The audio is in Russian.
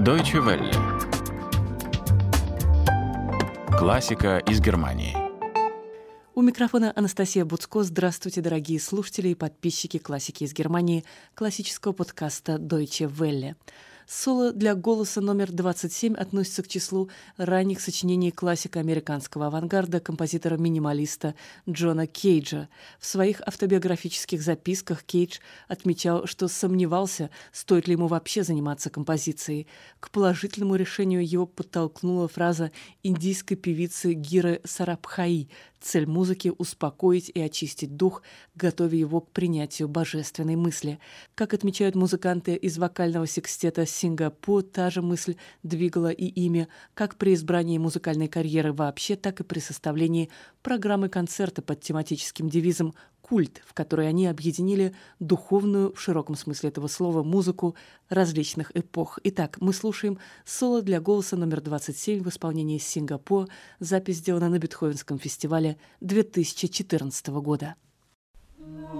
Deutsche Welle. Классика из Германии. У микрофона Анастасия Буцко. Здравствуйте, дорогие слушатели и подписчики классики из Германии, классического подкаста Deutsche Welle. Соло для голоса номер 27 относится к числу ранних сочинений классика американского авангарда, композитора-минималиста Джона Кейджа. В своих автобиографических записках Кейдж отмечал, что сомневался, стоит ли ему вообще заниматься композицией. К положительному решению его подтолкнула фраза индийской певицы Гиры Сарабхаи Цель музыки — успокоить и очистить дух, готовя его к принятию божественной мысли. Как отмечают музыканты из вокального секстета Сингапур, та же мысль двигала и ими, как при избрании музыкальной карьеры вообще, так и при составлении программы концерта под тематическим девизом культ, в который они объединили духовную, в широком смысле этого слова, музыку различных эпох. Итак, мы слушаем соло для голоса номер 27 в исполнении Сингапур. Запись сделана на Бетховенском фестивале 2014 года. Right.